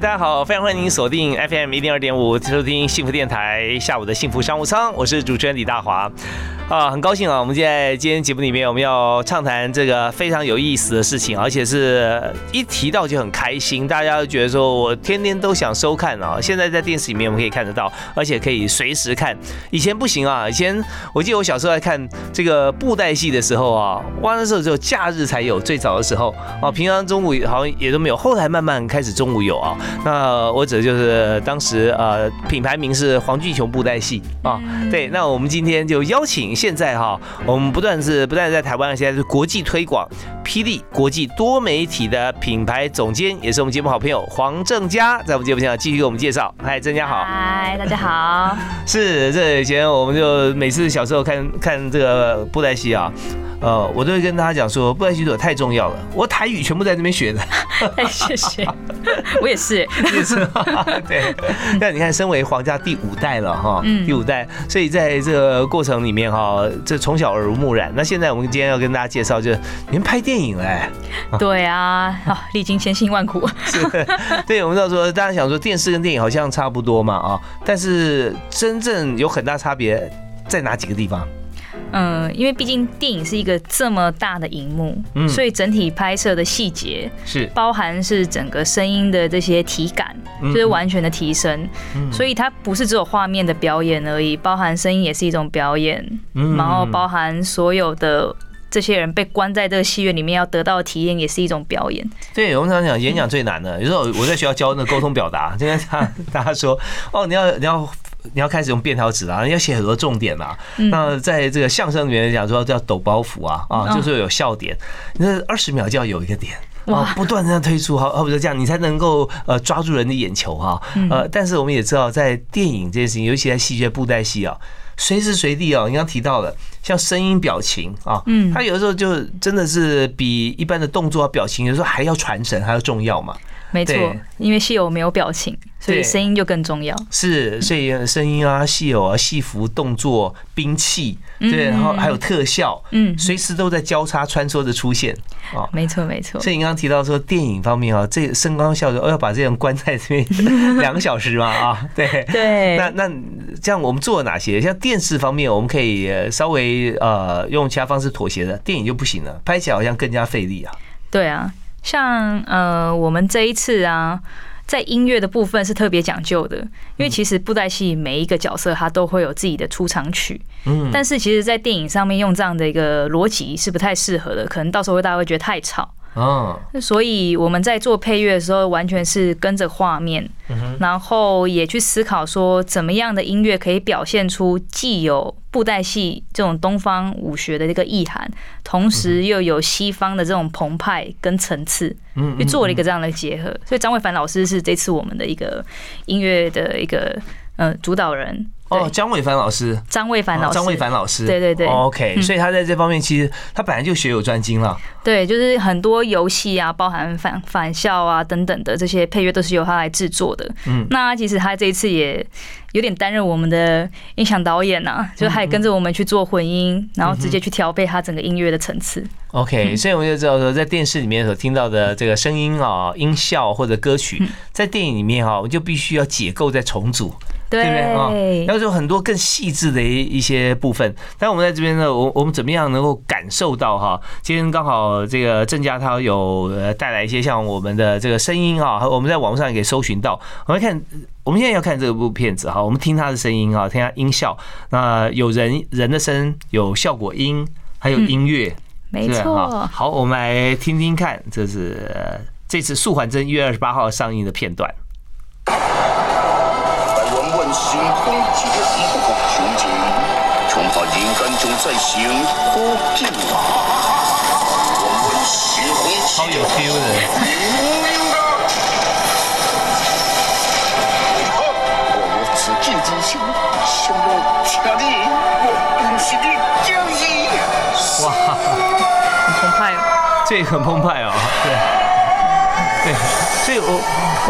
大家好，非常欢迎您锁定 FM 一零二点五，收听幸福电台下午的幸福商务舱，我是主持人李大华。啊，很高兴啊！我们现在今天节目里面，我们要畅谈这个非常有意思的事情，而且是一提到就很开心，大家都觉得说我天天都想收看啊。现在在电视里面我们可以看得到，而且可以随时看。以前不行啊，以前我记得我小时候在看这个布袋戏的时候啊，哇，那时候只有假日才有，最早的时候啊，平常中午好像也都没有。后来慢慢开始中午有啊。那我指就是当时呃品牌名是黄俊雄布袋戏啊。对，那我们今天就邀请。现在哈，我们不断是不断在台湾，现在是国际推广，霹雳国际多媒体的品牌总监，也是我们节目好朋友黄正佳，在我们节目现场继续给我们介绍。嗨，正佳好。嗨，大家好。是，这以前我们就每次小时候看看这个布袋戏啊。呃，我都会跟大家讲说，布袋戏对我太重要了。我台语全部在这边学的。谢谢，我也是，也 是。对，但你看，身为皇家第五代了哈，第五代，所以在这个过程里面哈，这从小耳濡目染。那现在我们今天要跟大家介绍，就是你们拍电影哎。对啊，啊，历经千辛万苦。是，对，我们道说，大家想说电视跟电影好像差不多嘛啊，但是真正有很大差别在哪几个地方？嗯，因为毕竟电影是一个这么大的荧幕，所以整体拍摄的细节是包含是整个声音的这些体感，就是完全的提升。所以它不是只有画面的表演而已，包含声音也是一种表演。然后包含所有的这些人被关在这个戏院里面要得到的体验，也是一种表演。对，我们常讲演讲最难的，有时候我在学校教那沟通表达，今天他大家说哦，你要你要。你要开始用便条纸啊，要写很多重点啊。那在这个相声里面讲说叫抖包袱啊，啊，就是有笑点。那二十秒就要有一个点啊，不断的推出，好，好比说这样，你才能够呃抓住人的眼球哈。呃，但是我们也知道，在电影这件事情，尤其在戏剧布袋戏啊，随时随地啊，你刚提到了像声音表情啊，嗯，它有的时候就真的是比一般的动作表情，有时候还要传神，还要重要嘛。没错，因为戏偶没有表情，所以声音就更重要。是，所以声音啊、戏偶啊、戏服、动作、兵器，对，然后还有特效，嗯，随时都在交叉穿梭着出现。哦，没错没错。所以你刚刚提到说电影方面啊，这声光效果，哦，要把这人关在这边 两个小时嘛啊，对对。那那这样我们做了哪些？像电视方面，我们可以稍微呃用其他方式妥协的，电影就不行了，拍起来好像更加费力啊。对啊。像呃，我们这一次啊，在音乐的部分是特别讲究的，因为其实布袋戏每一个角色他都会有自己的出场曲，嗯，但是其实，在电影上面用这样的一个逻辑是不太适合的，可能到时候大家会觉得太吵。哦，所以我们在做配乐的时候，完全是跟着画面，然后也去思考说，怎么样的音乐可以表现出既有布袋戏这种东方武学的这个意涵，同时又有西方的这种澎湃跟层次，嗯，去做了一个这样的结合。所以张伟凡老师是这次我们的一个音乐的一个呃主导人。哦，张伟凡老师，张伟凡老师，张伟凡老师，对对对，OK，所以他在这方面其实他本来就学有专精了。对，就是很多游戏啊，包含返返校啊等等的这些配乐都是由他来制作的。嗯，那其实他这一次也有点担任我们的音响导演呐，就他也跟着我们去做混音，然后直接去调配他整个音乐的层次。OK，所以我们就知道说，在电视里面所听到的这个声音啊、音效或者歌曲，在电影里面哈，我们就必须要解构再重组。对不对啊？要有很多更细致的一一些部分。但我们在这边呢，我我们怎么样能够感受到哈？今天刚好这个郑家他有带来一些像我们的这个声音啊，我们在网络上也可以搜寻到。我们看，我们现在要看这部片子哈，我们听他的声音啊，听他音效。那有人人的声，有效果音，还有音乐，没错。好，我们来听听看，这是这次《素还真》一月二十八号上映的片段。星空结合和情景，重发人间中再现可见啊！我们星空。超有 feel 的。哇，很澎湃。这很澎湃哦，对，对，所以我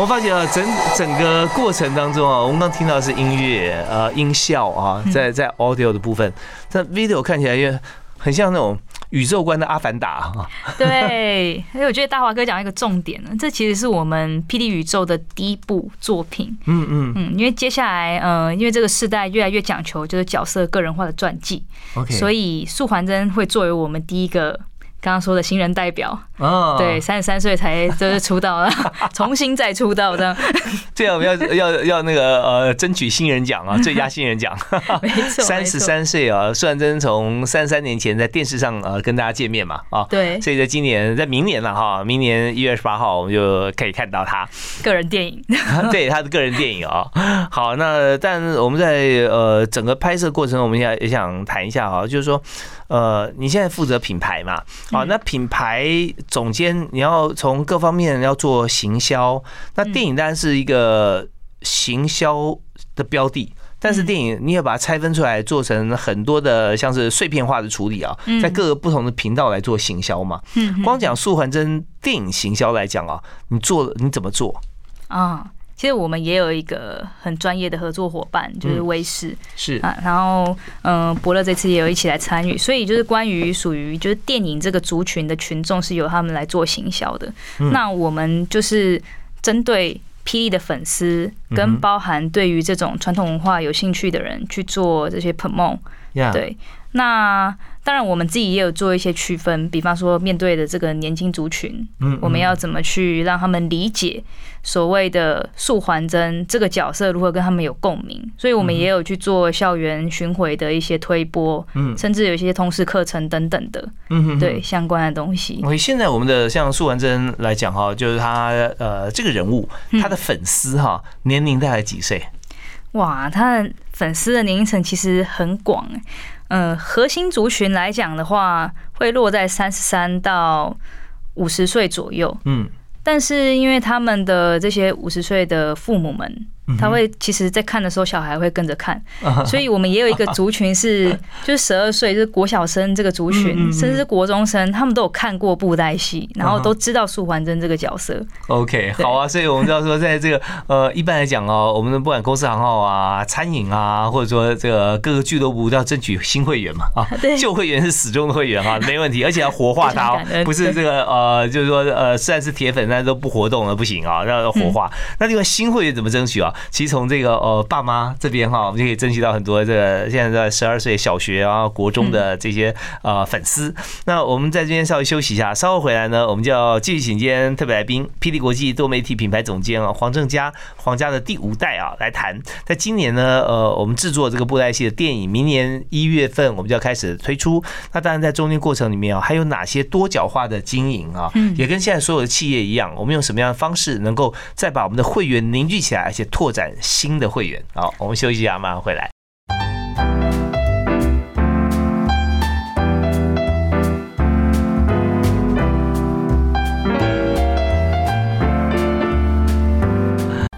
我发觉啊，整整个过程当中啊，我们刚听到的是音乐呃音效啊，在在 audio 的部分，但 video 看起来也很像那种宇宙观的阿凡达啊。对，因为我觉得大华哥讲一个重点呢，这其实是我们霹雳宇宙的第一部作品。嗯嗯嗯，因为接下来，呃，因为这个时代越来越讲求就是角色个人化的传记，，OK，所以素还真会作为我们第一个刚刚说的新人代表，啊，对，，三十三岁才就是出道了，重新再出道这样，这样我们要要要那个呃争取新人奖啊，最佳新人奖。没错，三十三岁啊，苏完真从三十三年前在电视上呃跟大家见面嘛啊，对。所以在今年在明年了哈，明年一月二十八号我们就可以看到他。个人电影，对他的个人电影啊、好，那但我们在呃整个拍摄过程中，我们也也想谈一下哈，就是说，呃，你现在负责品牌嘛，好，那品牌总监你要从各方面要做行销，那电影当然是一个行销的标的。但是电影你也把它拆分出来，做成很多的像是碎片化的处理啊，在各个不同的频道来做行销嘛。嗯光讲素环真电影行销来讲啊，你做你怎么做？啊。其实我们也有一个很专业的合作伙伴，就是威视是。啊，然后嗯，伯乐这次也有一起来参与，所以就是关于属于就是电影这个族群的群众是由他们来做行销的。那我们就是针对霹雳的粉丝，跟包含对于这种传统文化有兴趣的人去做这些 promote。呀，对，那当然我们自己也有做一些区分，比方说面对的这个年轻族群，嗯我们要怎么去让他们理解所谓的素还真这个角色如何跟他们有共鸣，所以我们也有去做校园巡回的一些推播，嗯。甚至有一些通识课程等等的，嗯哼，对相关的东西。我现在我们的像素环真来讲哈，就是他呃这个人物，嗯。他的粉丝哈年龄大概几岁？哇，他的粉丝的年龄层其实很广欸，嗯、核心族群来讲的话，会落在三十三到五十岁左右。嗯，但是因为他们的这些五十岁的父母们，他会其实在看的时候，小孩会跟着看，所以我们也有一个族群是 就是十二岁，就是国小生这个族群，甚至是国中生，他们都有看过布袋戏，然后都知道素还真这个角色。OK，好啊，所以我们知道说，在这个呃，一般来讲哦，我们的不管公司行号啊、餐饮啊，或者说这个各个俱乐部都要争取新会员嘛啊 对，旧会员是始终的会员哈，没问题，而且要活化它哦不是这个呃，就是说呃，虽然是铁粉，但是都不活动了，不行啊，要活化。那另外新会员怎么争取啊？其实从这个呃爸妈这边哈，我们就可以争取到很多这个现在在十二岁小学啊、国中的这些呃粉丝。那我们在这边稍微休息一下，稍后回来呢，我们就要继续请今天特别来宾，霹雳国际多媒体品牌总监啊黄正佳，黄家的第五代啊来谈。在今年呢，呃，我们制作这个布袋戏的电影，明年一月份我们就要开始推出。那当然在中间过程里面啊，还有哪些多角化的经营啊，也跟现在所有的企业一样，我们用什么样的方式能够再把我们的会员凝聚起来，而且拓展新的会员？好，我们休息一下，马上回来。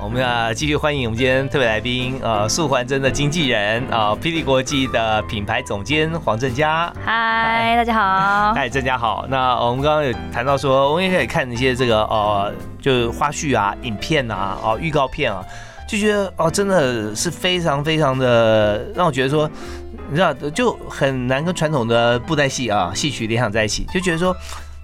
我们要继续欢迎我们今天特别来宾，呃，素环真的经纪人啊，霹雳国际的品牌总监黄正佳。嗨，大家好。嗨，郑佳好。那我们刚刚有谈到说，我们也可以看一些这个呃，就是花絮啊、影片啊、哦、预告片啊，就觉得哦，真的是非常非常的让我觉得说，你知道，就很难跟传统的布袋戏啊、戏曲联想在一起，就觉得说。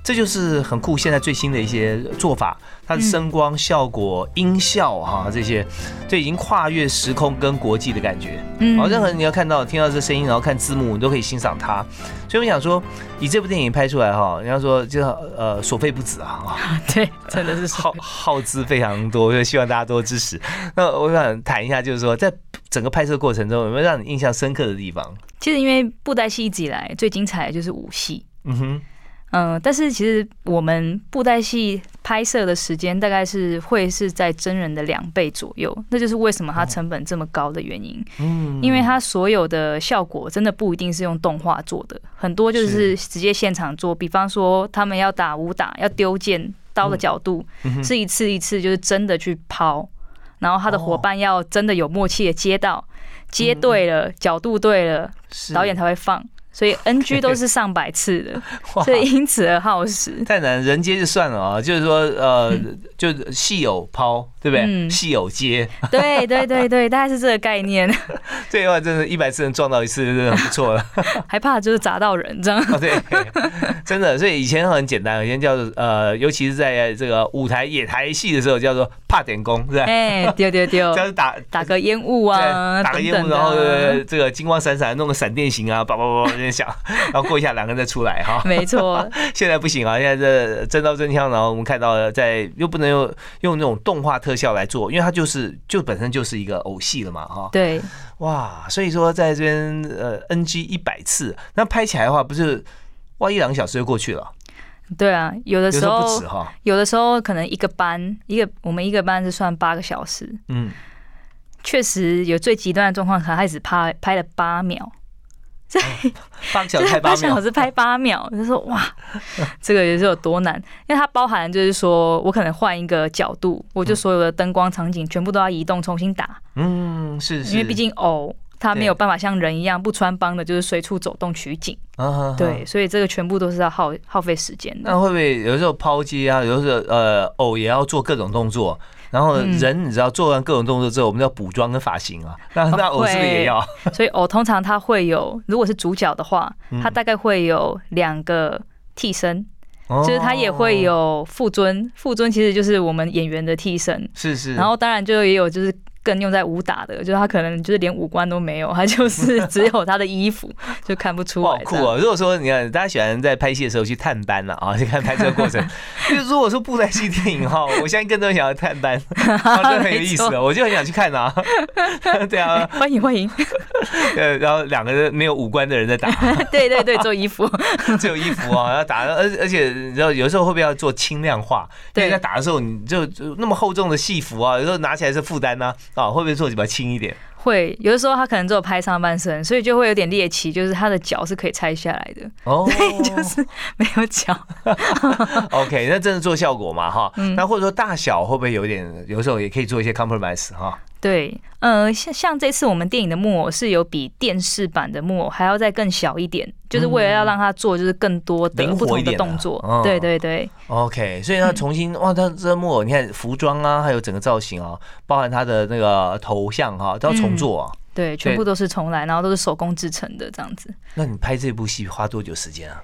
这就是很酷，现在最新的一些做法，它的声光效果、音效哈、这些，这已经跨越时空跟国际的感觉。嗯好，任何人你要看到、听到这声音，然后看字幕，你都可以欣赏它。所以我想说，以这部电影拍出来哈，人家说就呃所费不止啊，啊 对，真的是 耗耗资非常多，所以希望大家多支持。那我想谈一下，就是说在整个拍摄过程中有没有让你印象深刻的地方？其实因为布袋戏一直以来最精彩的就是武戏，嗯哼，嗯，但是其实我们布袋戏拍摄的时间大概是会是在真人的两倍左右，那就是为什么它成本这么高的原因。嗯，因为它所有的效果真的不一定是用动画做的，很多就是直接现场做。比方说他们要打武打，要丢剑刀的角度是一次一次就是真的去抛，然后他的伙伴要真的有默契的接到，接对了角度对了，导演才会放。所以 NG 都是上百次的，所以因此而耗时。太难，人接就算了啊，就是说呃，就是戏友抛，对不对？嗯戏友接，对对对对，大概是这个概念，这句话真的，一百次能撞到一次，真的很不错了。还怕就是砸到人这样。哦，对，真的，所以以前很简单，以前叫做呃，尤其是在这个舞台野台戏的时候，叫做怕点功，是吧？哎，丢丢丢就是打打个烟雾啊，对，打个烟雾，然后这个金光闪闪，弄个闪电型啊，叭叭叭叭在响，然后过一下两个人再出来哈。没错，现在不行啊，现在这真刀真枪，然后我们看到在又不能用用那种动画特效来做，因为它就是就本身就是一个偶戏了嘛哈。对，哇，所以说在这边呃 NG 一百次，那拍起来的话，不是哇一两个小时就过去了，对啊，有的时候不止哈。有的时候可能一个班一个我们一个班是算八个小时，嗯，确实有最极端的状况，可能他只拍拍了八秒，八个 小时拍八秒。八小，时拍八秒，就说哇，这个也是有多难，因为它包含就是说我可能换一个角度，我就所有的灯光场景全部都要移动重新打，嗯，是是，因为毕竟偶它没有办法像人一样不穿帮的，就是随处走动取景，对，所以这个全部都是要耗耗费时间的。那会不会有时候抛接啊，有时候呃偶也要做各种动作，然后嗯。人你知道做完各种动作之后，我们要补妆跟发型啊，那那偶是不是也要？所以偶通常它会有，如果是主角的话，嗯。它大概会有两个替身，就就是他也会有副尊，副尊其实就是我们演员的替身，是是，然后当然就也有就是。更用在武打的，就是他可能就是连五官都没有，他就是 只有他的衣服，就看不出哇，好来。酷哦！如果说你看大家喜欢在拍戏的时候去探班了啊，去看拍摄过程。就是如果说布袋戏电影哈，我相信更多人想要探班，啊，这很有意思我就很想去看啊。对啊，欢迎欢迎，呃，然后两个人没有五官的人在打，对对对，做衣服，只有衣服啊，然后打，而而且你知道有时候会不会要做轻量化？对在打的时候，你就就那么厚重的戏服啊，有时候拿起来是负担呐啊，会不会做比较轻一点？会有的时候他可能只有拍上半身，所以就会有点猎奇，就是他的脚是可以拆下来的，哦，就是没有脚。OK，那真的做效果嘛哈？嗯那或者说大小会不会有一点？有时候也可以做一些 compromise 哈。对，呃，像像这次我们电影的木偶是有比电视版的木偶还要再更小一点，就是为了要让它做就是更多的不同的动作哦。对对对，OK，所以他重新哇，他这木偶你看服装啊，还有整个造型啊，包含他的那个头像哈，都要重做啊。对，全部都是重来，然后都是手工制成的这样子。那你拍这部戏花多久时间啊？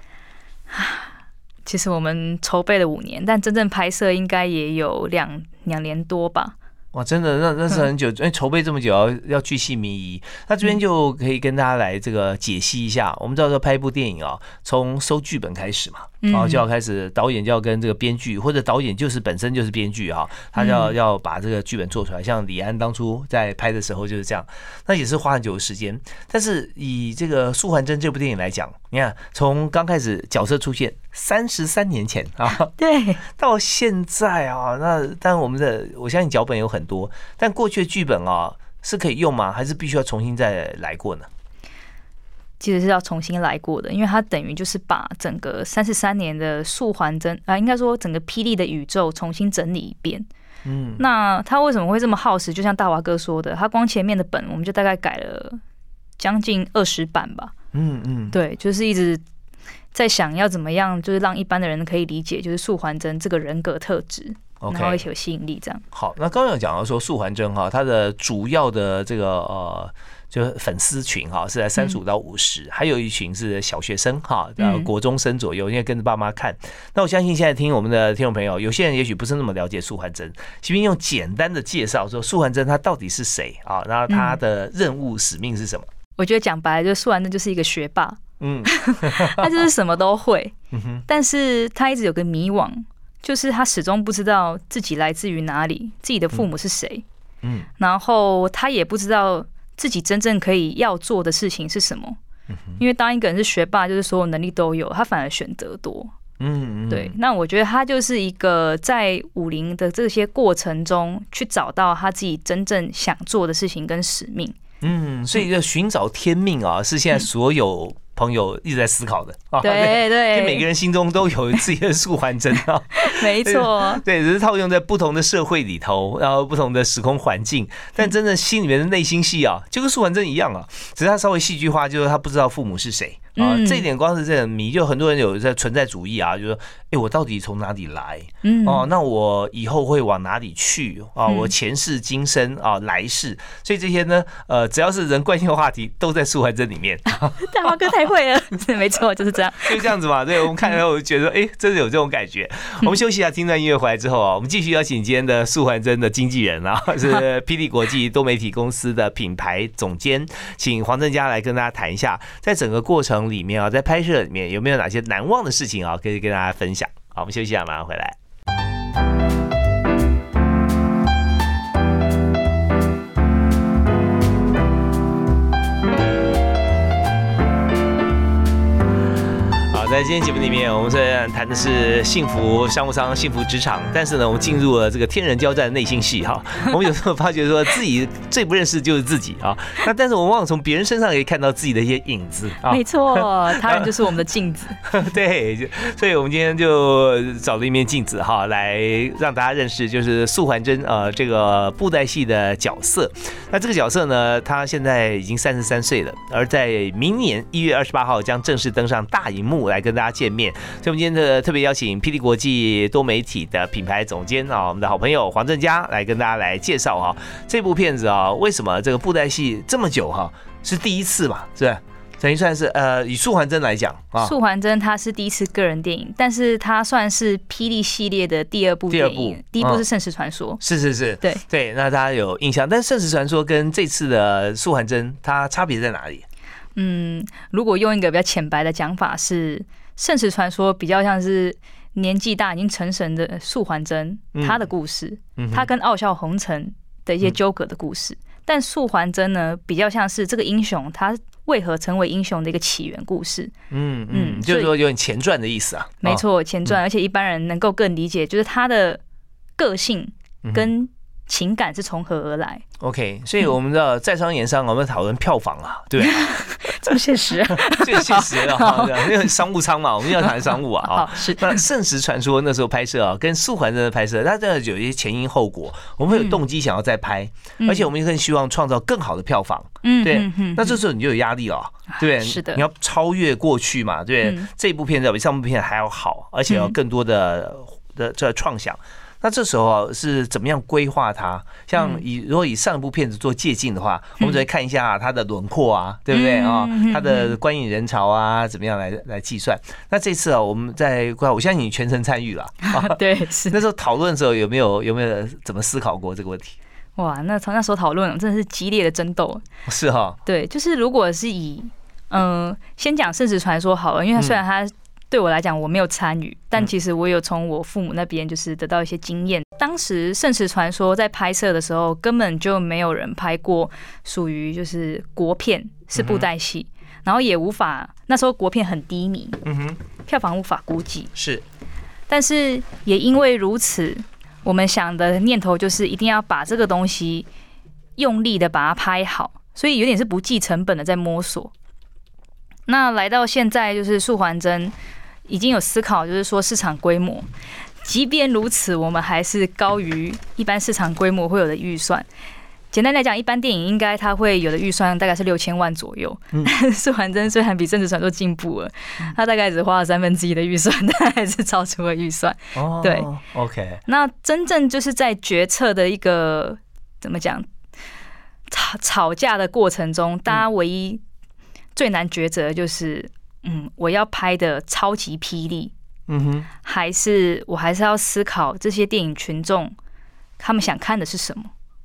其实我们筹备了五年，但真正拍摄应该也有两两年多吧。哇，真的，认认识很久，因为筹备这么久，要要巨细靡遗。那这边就可以跟大家来这个解析一下。我们知道说拍一部电影啊，从收剧本开始嘛，然后就要开始导演就要跟这个编剧，或者导演就是本身就是编剧哈，他要要把这个剧本做出来。像李安当初在拍的时候就是这样，那也是花很久的时间。但是以这个《素还真》这部电影来讲，你看从刚开始角色出现三十三年前啊，对，到现在啊，那但我们的我相信脚本有很多，但过去的剧本啊是可以用吗？还是必须要重新再来过呢？其实是要重新来过的，因为它等于就是把整个三十三年的素还真啊，应该说整个霹雳的宇宙重新整理一遍。嗯，那他为什么会这么耗时？就像大华哥说的，他光前面的本我们就大概改了将近二十版吧。嗯嗯，对，就是一直在想要怎么样，就是让一般的人可以理解，就是素还真这个人格特质，然后一起有吸引力这样。好，那刚刚有讲到说素还真哈，它的主要的这个呃。就是粉丝群哈是在三十五到五十、还有一群是小学生哈，呃嗯国中生左右，因为跟着爸妈看。那我相信现在听我们的听众朋友，有些人也许不是那么了解素还真，请问用简单的介绍说素还真他到底是谁啊？然后他的任务使命是什么？我觉得讲白了，就是素还真就是一个学霸，嗯。他就是什么都会，嗯哼，但是他一直有个迷惘，就是他始终不知道自己来自于哪里，自己的父母是谁，嗯。然后他也不知道自己真正可以要做的事情是什么。因为当一个人是学霸，就是所有能力都有，他反而选择多。嗯，嗯对，，那我觉得他就是一个在武林的这些过程中，去找到他自己真正想做的事情跟使命。嗯，所以要寻找天命啊，是现在所有朋友一直在思考的啊。对 对，因为每个人心中都有自己的素还真啊。没错，对，只是套用在不同的社会里头，然后不同的时空环境，但真的心里面的内心戏啊，就跟素还真一样啊，只是他稍微戏剧化，就是他不知道父母是谁啊。嗯这一点光是这很迷，就很多人有在存在主义啊，就说，哎，我到底从哪里来？嗯，哦，那我以后会往哪里去啊？嗯我前世今生啊，来世，所以这些呢，呃，只要是人关心的话题，都在素还真里面，大华哥太会了，没错，就是这样。就这样子嘛。对，我们看了我就觉得，哎，真的有这种感觉。我们休息一下，听段音乐回来之后啊，我们继续邀请今天的素还真的经纪人啊，是霹雳国际多媒体公司的品牌总监，请黄正佳来跟大家谈一下，在整个过里面啊，在拍摄里面有没有哪些难忘的事情啊，可以跟大家分享。好，我们休息一下，马上回来。在今天节目里面，我们虽然谈的是幸福商务舱、幸福职场，但是呢，我们进入了这个天人交战的内心戏哈。我们有时候发觉说自己最不认识就是自己啊，那但是我们往往从别人身上可以看到自己的一些影子啊。没错，他人就是我们的镜子。对，所以我们今天就找了一面镜子哈，来让大家认识，就是素还真呃这个布袋戏的角色。那这个角色呢，他现在已经三十三岁了，而在明年一月二十八号将正式登上大荧幕来跟大家见面。所以我们今天的特别邀请霹雳国际多媒体的品牌总监啊，我们的好朋友黄正佳来跟大家来介绍哈这部片子啊，为什么这个布袋戏这么久哈是第一次嘛，是吧？等于算是呃，以素还真来讲啊，素还真他是第一次个人电影，但是他算是霹雳系列的第二部第二部电影，第一部嗯是《圣石传说》。是是是，对对，那大家有印象。但《圣石传说》跟这次的素还真，它差别在哪里？嗯，如果用一个比较浅白的讲法是，《圣石传说》比较像是年纪大已经成神的素还真嗯他的故事，嗯他跟傲笑红尘的一些纠葛的故事。但素还真呢，比较像是这个英雄他为何成为英雄的一个起源故事。嗯嗯，嗯就是说有点前传的意思啊。哦，没错，前传，而且一般人能够更理解，就是他的个性嗯跟情感是从何而来。OK，所以我们的在商言商，我们讨论票房啊，对吧？这么现实啊？最现实 了哈，因为商务舱嘛，我们要谈商务啊。啊好，是那《圣石传说》那时候拍摄啊，跟素还真的拍摄，它真的有一些前因后果，我们会有动机想要再拍，而且我们更希望创造更好的票房。嗯对那这时候你就有压力了，对？是的你要超越过去嘛，对这部片子要比上部片还要好，而且要更多的的这创想。那这时候啊是怎么样规划它？像嗯以如果以上一部片子做借鉴的话，我们只会看一下它的轮廓啊，对不对啊？它的观影人潮啊，怎么样来来计算？那这次啊，我们在规划我相信你全程参与了 啊。对，是那时候讨论的时候有没有有没有怎么思考过这个问题？哇，那从那时候讨论真的是激烈的争斗。是哈，对，就是如果是以嗯、呃先讲《圣职传说》好了，因为它虽然它对我来讲我没有参与，但嗯其实我有从我父母那边就是得到一些经验。当时《圣石传说》在拍摄的时候，根本就没有人拍过属于就是国片是布袋戏，然后也无法那时候国片很低迷，嗯哼，票房无法估计。是，但是也因为如此，我们想的念头就是一定要把这个东西用力的把它拍好，所以有点是不计成本的在摸索。那来到现在，就是素环真已经有思考，就是说市场规模。即便如此，我们还是高于一般市场规模会有的预算。简单来讲，一般电影应该它会有的预算大概是六千万左右。嗯但是素还真虽然比《政治传说》进步了，它大概只花了三分之一的预算，但还是超出了预算。哦，对，OK，那真正就是在决策的一个怎么讲吵吵架的过程中，大家唯一最难抉择的就是，嗯，我要拍的超级霹雳，嗯哼。还是我还是要思考这些电影群众他们想看的是什么？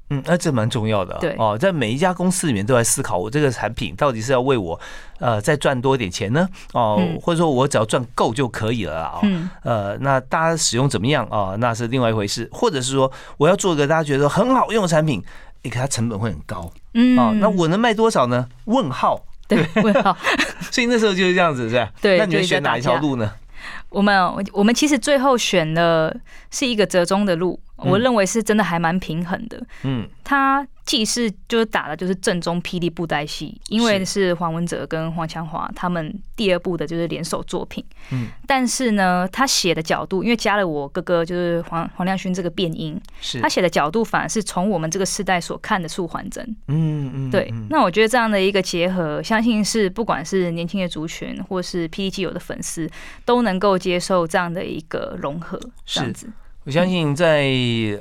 嗯，那这蛮重要的。对哦，在每一家公司里面都在思考，我这个产品到底是要为我呃再赚多一点钱呢？哦，嗯或者说我只要赚够就可以了啦。哦，嗯，呃，那大家使用怎么样啊、哦？那是另外一回事。或者是说，我要做一个大家觉得很好用的产品，你看它成本会很高嗯啊、哦。那我能卖多少呢？问号。对问号，所以那时候就是这样子，是吧？对那你们就是在选哪一条路呢？我们我我们其实最后选的是一个折中的路，我认为是真的还蛮平衡的。嗯，它既是就是打的就是正宗霹雳布袋戏，因为是黄文哲跟黄强华他们第二部的就是联手作品。嗯，但是呢，他写的角度，因为加了我哥哥就是黄黄亮勋这个变音，是他写的角度反而是从我们这个世代所看的素还真。嗯嗯，对嗯，那我觉得这样的一个结合，相信是不管是年轻的族群，或是霹雳基友的粉丝，都能够接受这样的一个融合，这样子。我相信在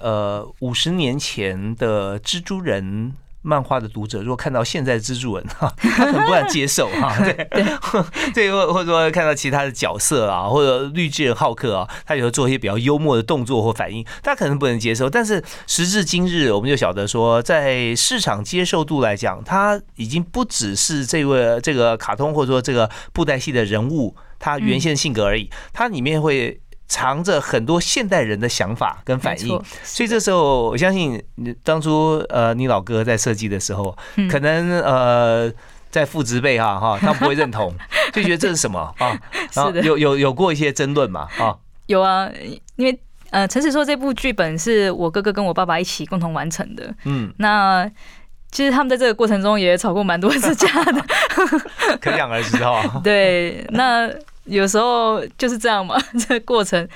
呃五十年前的蜘蛛人。漫画的读者如果看到现在的蜘蛛人哈，他可能不敢接受 哈，对 对，或或者说看到其他的角色啊，或者绿巨人浩克啊，他有时候做一些比较幽默的动作或反应，他可能不能接受。但是时至今日，我们就晓得说，在市场接受度来讲，他已经不只是这位这个卡通或者说这个布袋戏的人物他原先的性格而已，它里面会。藏着很多现代人的想法跟反应，所以这时候我相信，你当初呃，你老哥在设计的时候，可能呃，在父职辈哈哈，他不会认同，就觉得这是什么啊？然后有有有过一些争论嘛啊？有啊，因为呃，诚实说，这部剧本是我哥哥跟我爸爸一起共同完成的。嗯，那其实他们在这个过程中也吵过蛮多次架的，可想而知哈。对，那。有时候就是这样嘛，这个过程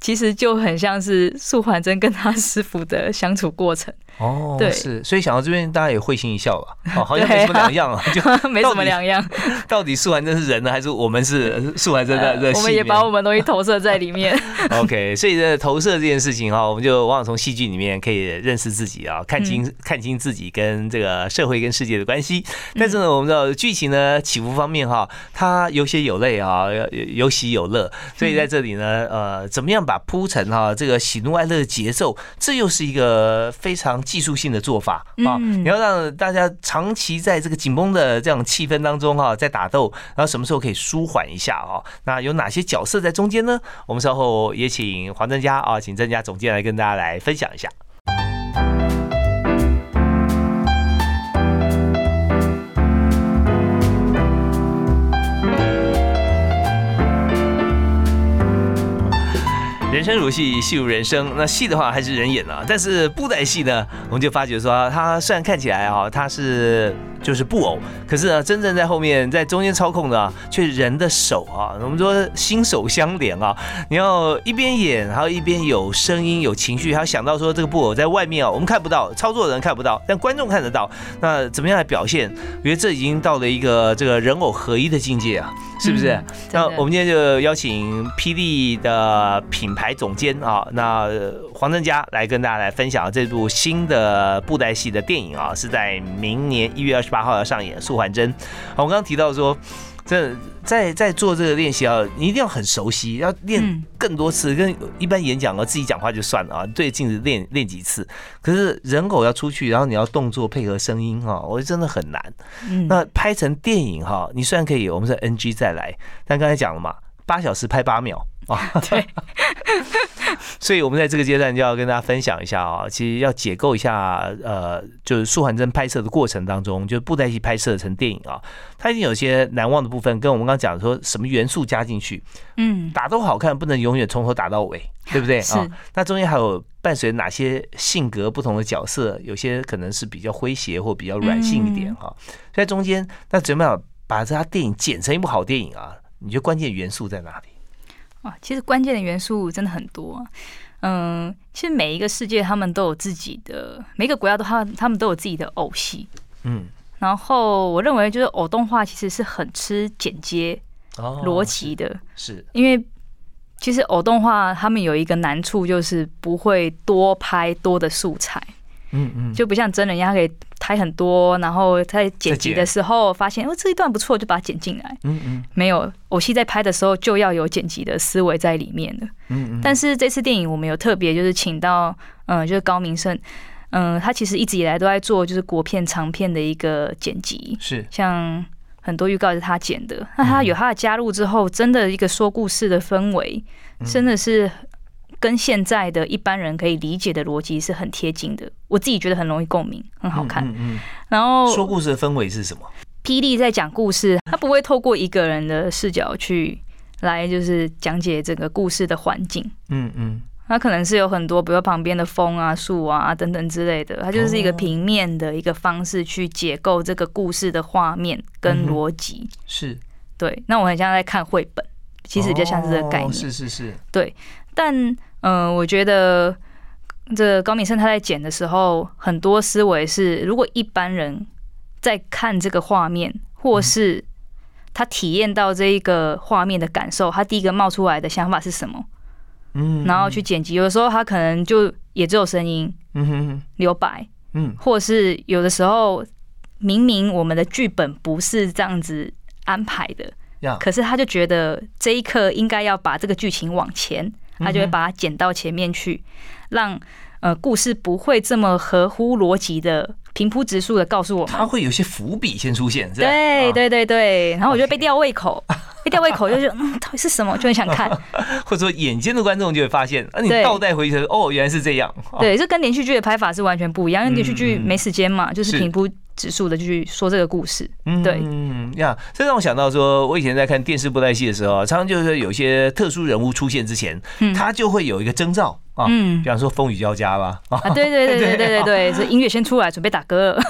其实就很像是素环真跟他师傅的相处过程。哦，对，是，所以想到这边，大家也会心一笑吧？哦，好像没什么两样啊，就 没什么两样。到底素还真是人呢，还是我们是素还真的？我们也把我们东西投射在里面。OK，所以这投射这件事情哈，我们就往往从戏剧里面可以认识自己啊，看清看清自己跟这个社会跟世界的关系。但是呢，我们知道剧情呢起伏方面哈，它有血有泪啊，有喜有乐。所以在这里呢，呃，怎么样把铺陈哈这个喜怒哀乐的节奏，这又是一个非常。技术性的做法啊，你要让大家长期在这个紧绷的这样气氛当中哈，在打斗，然后什么时候可以舒缓一下啊？那有哪些角色在中间呢？我们稍后也请黄正佳啊，请正佳总监来跟大家来分享一下。人生如戏，戏如人生。那戏的话还是人演啊，但是布袋戏呢，我们就发觉说，它虽然看起来啊，它是就是布偶，可是呢，真正在后面在中间操控的，却人的手啊。我们说心手相连啊，你要一边演，还有一边有声音、有情绪，还要想到说这个布偶在外面啊，我们看不到，操作的人看不到，但观众看得到。那怎么样来表现？我觉得这已经到了一个这个人偶合一的境界啊，是不是？那我们今天就邀请霹雳的品牌。总监啊，那黄正佳来跟大家来分享这部新的布袋戏的电影啊，是在明年一月二十八号要上演《素还真》。好，我刚刚提到说，这在在做这个练习啊，你一定要很熟悉，要练更多次，跟一般演讲啊，自己讲话就算了啊，对镜子练练几次。可是人偶要出去，然后你要动作配合声音哈，我觉得真的很难。那拍成电影哈，你虽然可以，我们是 NG 再来，但刚才讲了嘛。八小时拍八秒。啊！对，所以我们在这个阶段就要跟大家分享一下啊，其实要解构一下，呃，就是苏环真拍摄的过程当中，就是布袋戏拍摄成电影啊，它已经有些难忘的部分，跟我们刚刚讲说什么元素加进去，嗯，打都好看，不能永远从头打到尾，对不对？啊？那中间还有伴随哪些性格不同的角色，有些可能是比较诙谐或比较软性一点哈，在中间那怎么样把这家电影剪成一部好电影啊？你觉得关键元素在哪里？啊，其实关键的元素真的很多。嗯，其实每一个世界他们都有自己的，每个国家都他他们都有自己的偶戏。嗯，然后我认为就是偶动画其实是很吃剪接逻辑的，是因为其实偶动画他们有一个难处就是不会多拍多的素材。嗯嗯，就不像真人一样可以拍很多，然后在剪辑的时候发现哦这一段不错，就把它剪进来。嗯嗯，没有偶戏在拍的时候就要有剪辑的思维在里面的。嗯嗯，但是这次电影我们有特别就是请到嗯就是高明胜，嗯他其实一直以来都在做就是国片长片的一个剪辑，是像很多预告是他剪的，那他有他的加入之后，真的一个说故事的氛围真的是。跟现在的一般人可以理解的逻辑是很贴近的，我自己觉得很容易共鸣，很好看。嗯嗯。然后说故事的氛围是什么？霹雳在讲故事，他不会透过一个人的视角去来就是讲解整个故事的环境。嗯嗯，他可能是有很多，比如旁边的风啊、树啊等等之类的，它就是一个平面的一个方式去解构这个故事的画面跟逻辑。是，对，那我很像在看绘本，其实比较像是这个概念。哦是是是，对，但嗯、呃我觉得这高敏胜他在剪的时候，很多思维是，如果一般人在看这个画面，或是他体验到这一个画面的感受，他第一个冒出来的想法是什么？嗯，然后去剪辑。有的时候他可能就也只有声音嗯哼哼，留白，嗯或是有的时候明明我们的剧本不是这样子安排的，呀，可是他就觉得这一刻应该要把这个剧情往前，他就会把它剪到前面去，让呃故事不会这么合乎逻辑的平铺直述的告诉我们。他会有些伏笔先出现，是吧？啊，对对对对，然后我就被吊胃口，被吊胃口就是嗯，到底是什么，就很想看。或者说眼尖的观众就会发现，啊，你倒带回去，哦，原来是这样。哦，对，这跟连续剧的拍法是完全不一样，因为连续剧没时间嘛，就是是平铺直述的去说这个故事。嗯对嗯呀，这让我想到说，我以前在看电视布袋戏的时候，常常就是有些特殊人物出现之前，嗯他就会有一个征兆啊，嗯比方说风雨交加吧，啊，啊，对对对对对对对，是音乐先出来，准备打歌了。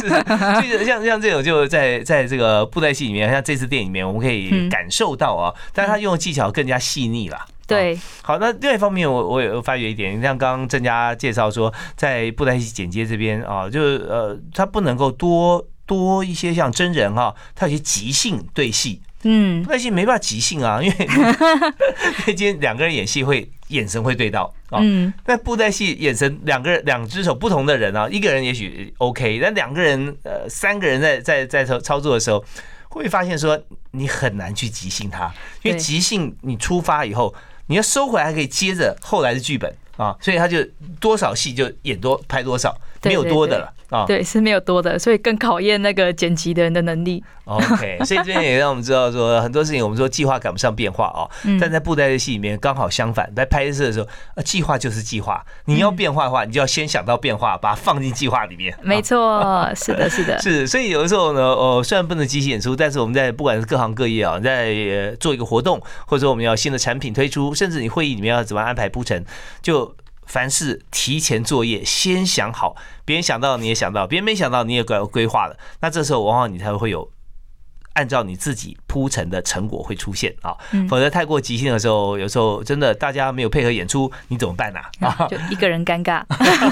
是，像像这种就在在这个布袋戏里面，像这次电影里面，我们可以嗯感受到啊，但是他用的技巧更加细腻了。啊。对，好，那另外一方面我，我有发觉一点，像刚刚郑家介绍说，在布袋戏剪接这边啊，就是呃，他不能够多多一些像真人哈、他有些即兴对戏，嗯。布袋戏没办法即兴啊，因为 因为今天两个人演戏会眼神会对到啊，嗯，那布袋戏眼神两个人两只手不同的人啊，一个人也许 OK，但两个人呃三个人在在在操操作的时候，会发现说你很难去即兴他，因为即兴你出发以后，你要收回来还可以接着后来的剧本啊，所以他就多少戏就演多拍多少，没有多的了啊。对，是没有多的，所以更考验那个剪辑的人的能力。OK，所以这边也让我们知道说很多事情，我们说计划赶不上变化哦。嗯但在布袋戏里面刚好相反，在拍摄的时候，呃，计划就是计划，你要变化的话，你就要先想到变化，把它放进计划里面。没错，是的，是的，是，所以有的时候呢，呃，虽然不能即兴演出，但是我们在不管是各行各业啊，在呃做一个活动，或者说我们要新的产品推出，甚至你会议里面要怎么安排铺陈，就凡事提前作业，先想好，别人想到你也想到，别人没想到你也规规划了，那这时候往往你才会有。按照你自己铺陈的成果会出现啊，嗯否则太过即兴的时候，有时候真的大家没有配合演出，你怎么办呢、啊？就一个人尴尬。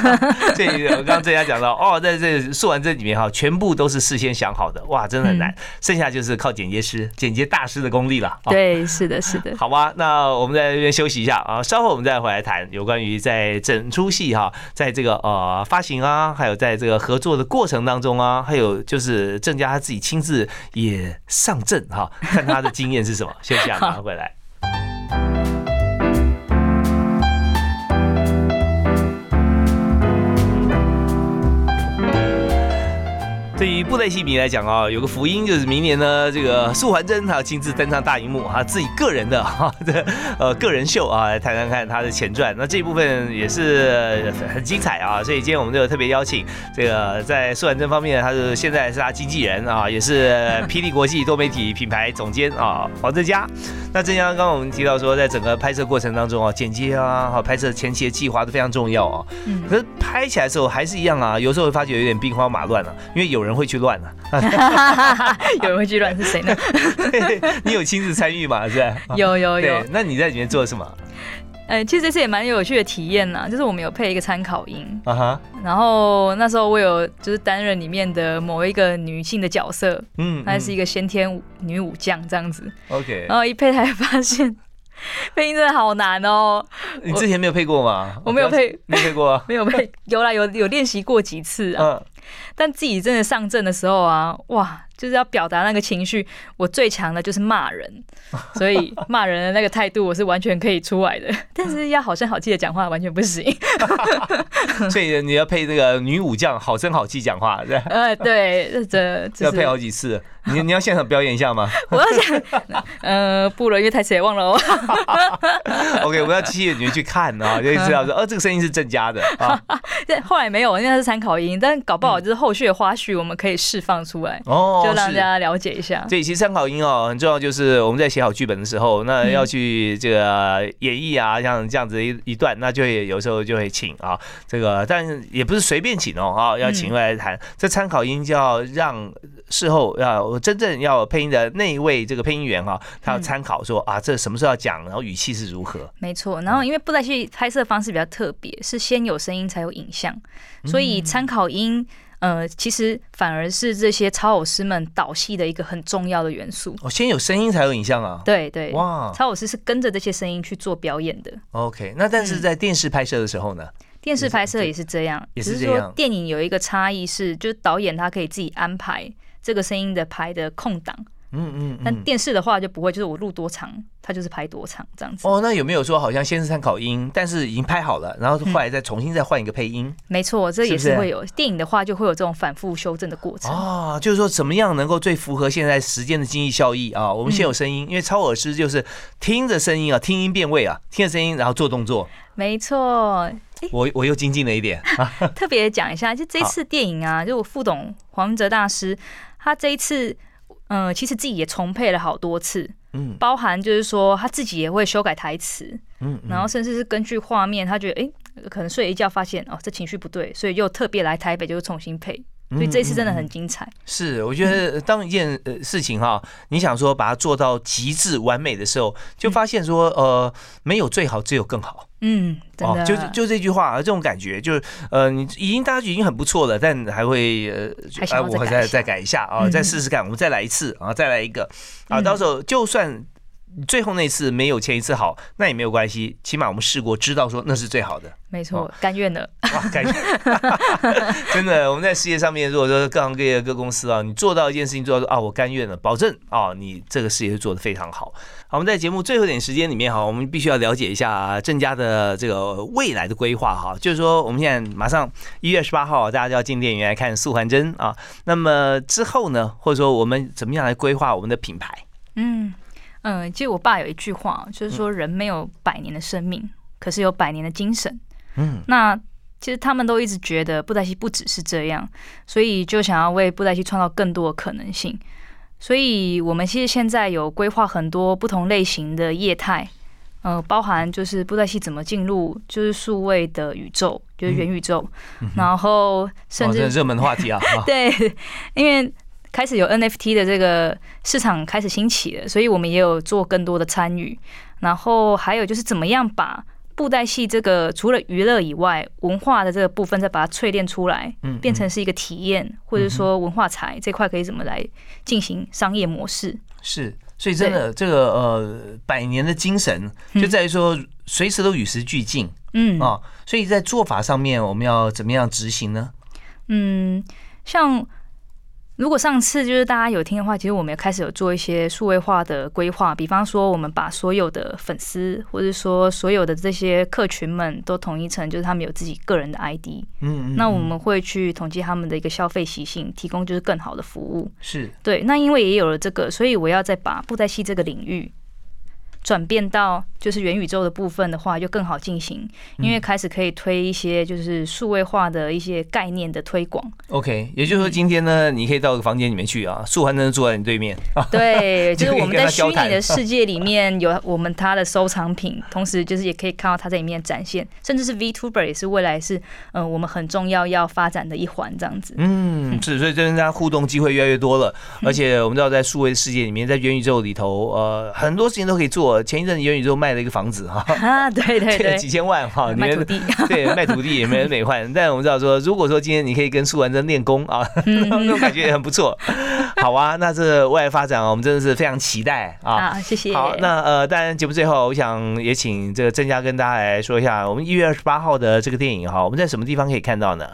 所以我刚刚郑家讲到，哦，在这说完这里面哈，全部都是事先想好的，哇，真的很难。剩下就是靠剪接师、剪接大师的功力了。啊，对，是的，是的。好吧，那我们在这边休息一下啊，稍后我们再回来谈有关于在整出戏哈，在这个呃发行啊，还有在这个合作的过程当中啊，还有就是郑家他自己亲自也上阵哈，看他的经验是什么。休息啊，马上回来。对于布袋戏迷来讲啊，有个福音就是明年呢，这个素还真他亲自登上大荧幕啊，自己个人的哈 的呃个人秀啊，来谈谈看他的前传。那这一部分也是很精彩啊，所以今天我们就特别邀请这个在素还真方面，他是现在是他经纪人啊，也是霹雳国际多媒体品牌总监啊，黄正佳。那正像刚刚我们提到说，在整个拍摄过程当中啊，剪接啊，好拍摄前期的计划都非常重要啊。嗯，可是拍起来的时候还是一样啊，有时候会发觉有点兵荒马乱了、因为有人会去乱啊。有人会去乱是谁呢？你有亲自参与吗？是吧？有有有，，那你在里面做什么？呃，其实这次也蛮有趣的体验呐，就是我们有配一个参考音，啊哈，然后那时候我有就是担任里面的某一个女性的角色，嗯，她是一个先天武女武将这样子，OK 然。后一配才发现配音真的好难哦，你之前没有配过吗？我没有配，没配过啊。没有配，有啦有有练习过几次啊，嗯，但自己真的上阵的时候啊，哇，就是要表达那个情绪，我最强的就是骂人，所以骂人的那个态度我是完全可以出来的，但是要好声好气的讲话完全不行。所以你要配那个女武将，好声好气讲话，呃，对，这要配好是几次。你你要现场表演一下吗 我要想，呃，不了，因为台词也忘了哦。？OK，我们要机器人员去看啊，就知道说，哦，这个声音是郑家的后来没有，因为它是参考音，但搞不好好就是后续的花絮我们可以释放出来，哦就让大家了解一下。对，其实参考音哦很重要，就是我们在写好剧本的时候，那嗯要去这个演绎啊，像这样子一一段，那就会有时候就会请啊，这个但是也不是随便请哦，啊，要请来谈。这参考音就要让事后要真正要配音的那一位这个配音员哈，他要嗯参考说啊，这什么时候要讲，然后语气是如何。没错，然后因为布袋戏拍摄方式比较特别，是先有声音才有影像，所嗯以参考音。呃，其实反而是这些超偶师们导戏的一个很重要的元素。哦，先有声音才有影像啊。对对，哇超偶师是跟着这些声音去做表演的。，OK，那但是在电视拍摄的时候呢？电视拍摄也是这样，也是只是说这样电影有一个差异是，就是导演他可以自己安排这个声音的排的空档，嗯嗯但电视的话就不会，就是我录多长，它就是拍多长这样子。哦，那有没有说好像先是参考音，但是已经拍好了，然后后来再重新再换一个配音？没错，这也是会有电影的话就会有这种反复修正的过程。哦，就是说怎么样能够最符合现在时间的经济效益啊？我们先有声音，因为超耳师就是听着声音啊，听音辨位啊，听着声音然后做动作。没错，我我又精进了一点啊，特别讲一下，就这次电影啊，就我副董黄文哲大师，他这一次，呃，其实自己也重配了好多次，嗯。包含就是说他自己也会修改台词，嗯，然后甚至是根据画面，他觉得哎、诶可能睡一觉发现哦这情绪不对，所以又特别来台北就是重新配，所以这次真的很精彩。是，我觉得 当一件呃事情哈，你想说把它做到极致完美的时候，就发现说呃没有最好，只有更好。嗯，真的，就就这句话，这种感觉就是呃，你已经大家已经很不错了，但还会呃，还我再再改一下啊，嗯再试试看，我们再来一次啊，再来一个啊，嗯到时候就算。最后那次没有前一次好，那也没有关系，起码我们试过，知道说那是最好的。没错，甘愿的。哇，甘愿 真的，我们在事业上面，如果说各行各业各公司啊，你做到一件事情，做到说啊，我甘愿了，保证啊，你这个事业会做得非常好。好，我们在节目最后一点时间里面哈，我们必须要了解一下郑家的这个未来的规划哈，就是说我们现在马上一月十八号大家就要进电影院来看《素还真》啊，那么之后呢，或者说我们怎么样来规划我们的品牌？嗯嗯，其实我爸有一句话，就是说人没有百年的生命，可是有百年的精神。嗯，那其实他们都一直觉得布袋戏不只是这样，所以就想要为布袋戏创造更多的可能性。所以我们其实现在有规划很多不同类型的业态，呃，包含就是布袋戏怎么进入就是数位的宇宙，就是元宇宙，然后甚哦，至这热门话题啊，啊对，因为开始有 NFT 的这个市场开始兴起了，所以我们也有做更多的参与。然后还有就是怎么样把布袋戏这个除了娱乐以外，文化的这个部分再把它淬炼出来，嗯变成是一个体验，或者说文化财这块可以怎么来进行商业模式？是，所以真的这个呃百年的精神就在于说随时都与时俱进嗯啊，所以在做法上面我们要怎么样执行呢？嗯，像如果上次就是大家有听的话，其实我们也开始有做一些数位化的规划，比方说我们把所有的粉丝，或者说所有的这些客群们都统一成就是他们有自己个人的 ID，嗯，嗯那我嗯们会去统计他们的一个消费习性，提供就是更好的服务。是对，那因为也有了这个，所以我要再把布袋戏这个领域。转变到就是元宇宙的部分的话，就更好进行，因为开始可以推一些就是数位化的一些概念的推广。OK，也就是说今天呢，你可以到个房间里面去啊，素还真坐在你对面啊，对，就是我们在虚拟的世界里面有我们他的收藏品，同时就是也可以看到他在里面展现，甚至是 VTuber 也是未来是嗯、呃我们很重要要发展的一环这样子。嗯，是，所以跟大家互动机会越来越多了，嗯而且我们知道在数位世界里面，在元宇宙里头，呃，很多事情都可以做。前一阵元宇宙卖了一个房子哈，啊，对对对，几千万哈，卖土地，对，卖土地也没人美换。但我们知道说，如果说今天你可以跟苏完真练功啊，嗯那种感觉也很不错。好啊，那这未来发展啊，我们真的是非常期待啊。好，谢谢。好，那呃，当然节目最后，我想也请这个郑家跟大家来说一下，我们一月二十八号的这个电影哈，我们在什么地方可以看到呢？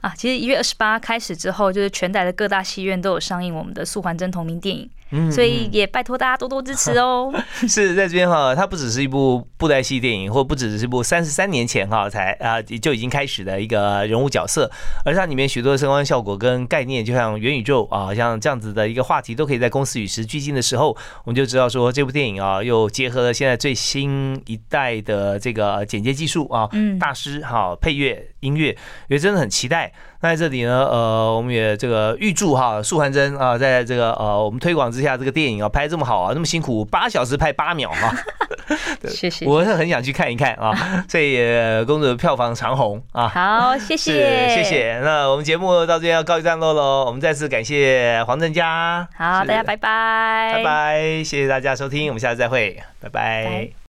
啊，其实一月二十八开始之后，就是全台的各大戏院都有上映我们的《素还真》同名电影，嗯所以也拜托大家多多支持哦。是在这边哈，它不只是一部布袋戏电影，或不只是一部三十三年前哈才啊就已经开始的一个人物角色，而它里面许多的声光效果跟概念，就像元宇宙啊，像这样子的一个话题，都可以在公司与时俱进的时候，我们就知道说这部电影啊，又结合了现在最新一代的这个剪接技术啊，嗯大师哈配乐音乐，也真的很期待。那在这里呢，呃，我们也这个预祝哈素涵真啊，在这个呃我们推广之下，这个电影啊拍得这么好啊，那么辛苦，八小时拍八秒 哈。谢谢。我是很想去看一看啊，所以也恭祝票房长虹啊。好，谢是谢，谢。谢。那我们节目到这边要告一段落喽，我们再次感谢黄正佳。好，大家拜拜，拜拜，谢谢大家收听，我们下次再会，拜拜拜